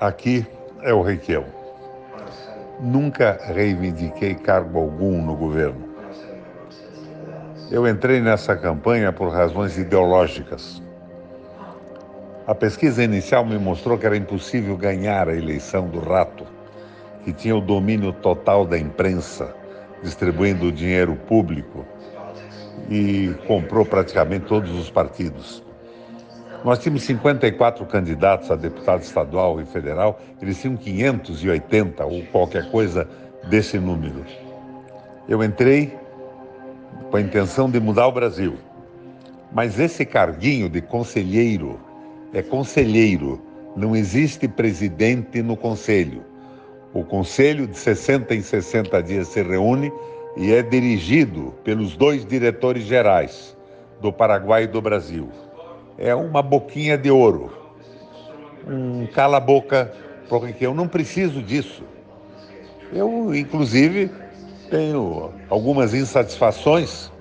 Aqui é o Requião. Nunca reivindiquei cargo algum no governo. Eu entrei nessa campanha por razões ideológicas. A pesquisa inicial me mostrou que era impossível ganhar a eleição do rato, que tinha o domínio total da imprensa, distribuindo dinheiro público e comprou praticamente todos os partidos. Nós tínhamos 54 candidatos a deputado estadual e federal, eles tinham 580 ou qualquer coisa desse número. Eu entrei com a intenção de mudar o Brasil, mas esse carguinho de conselheiro é conselheiro, não existe presidente no conselho. O conselho de 60 em 60 dias se reúne e é dirigido pelos dois diretores gerais do Paraguai e do Brasil é uma boquinha de ouro, um cala-boca, eu não preciso disso. Eu, inclusive, tenho algumas insatisfações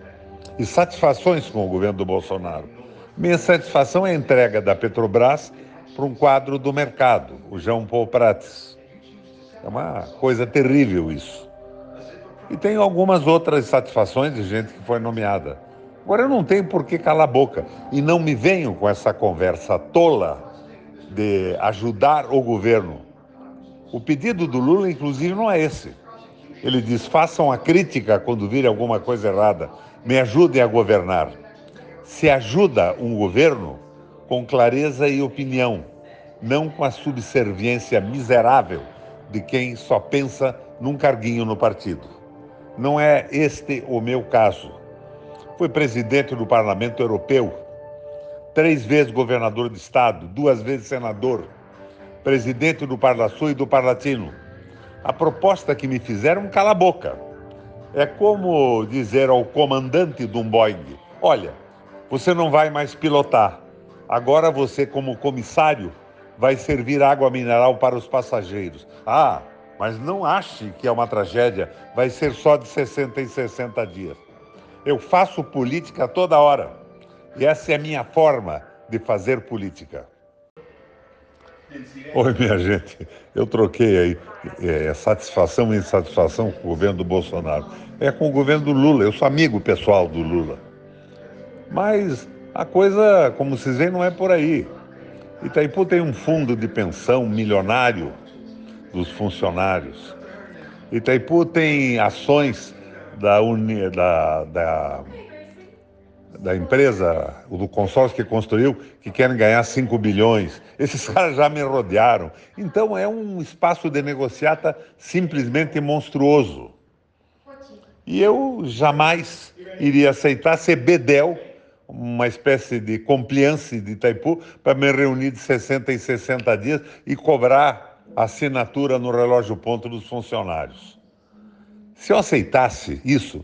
e satisfações com o governo do Bolsonaro. Minha satisfação é a entrega da Petrobras para um quadro do mercado, o João Paul Prates. É uma coisa terrível isso. E tenho algumas outras satisfações de gente que foi nomeada. Agora eu não tenho por que calar a boca. E não me venham com essa conversa tola de ajudar o governo. O pedido do Lula, inclusive, não é esse. Ele diz: façam a crítica quando virem alguma coisa errada, me ajudem a governar. Se ajuda um governo com clareza e opinião, não com a subserviência miserável de quem só pensa num carguinho no partido. Não é este o meu caso. Foi presidente do Parlamento Europeu, três vezes governador de Estado, duas vezes senador, presidente do Parlasul e do Parlatino. A proposta que me fizeram, cala a boca. É como dizer ao comandante de um Boeing: olha, você não vai mais pilotar. Agora você, como comissário, vai servir água mineral para os passageiros. Ah, mas não ache que é uma tragédia, vai ser só de 60 em 60 dias. Eu faço política toda hora. E essa é a minha forma de fazer política. Oi, minha gente. Eu troquei aí é, satisfação e insatisfação com o governo do Bolsonaro. É com o governo do Lula. Eu sou amigo pessoal do Lula. Mas a coisa, como vocês veem, não é por aí. Itaipu tem um fundo de pensão milionário dos funcionários. Itaipu tem ações da, uni, da, da, da empresa, do consórcio que construiu, que querem ganhar 5 bilhões. Esses caras já me rodearam. Então é um espaço de negociata simplesmente monstruoso. E eu jamais iria aceitar ser bedel, uma espécie de compliance de Itaipu, para me reunir de 60 em 60 dias e cobrar assinatura no relógio ponto dos funcionários. Se eu aceitasse isso,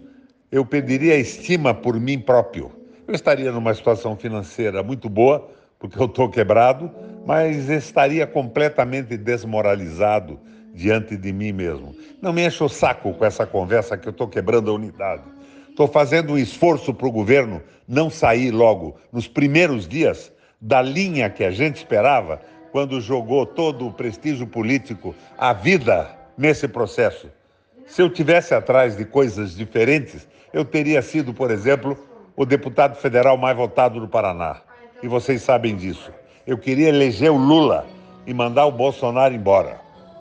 eu pediria estima por mim próprio. Eu estaria numa situação financeira muito boa, porque eu estou quebrado, mas estaria completamente desmoralizado diante de mim mesmo. Não me enche o saco com essa conversa que eu estou quebrando a unidade. Estou fazendo um esforço para o governo não sair logo, nos primeiros dias, da linha que a gente esperava quando jogou todo o prestígio político, a vida nesse processo. Se eu tivesse atrás de coisas diferentes, eu teria sido, por exemplo, o deputado federal mais votado do Paraná. E vocês sabem disso. Eu queria eleger o Lula e mandar o Bolsonaro embora.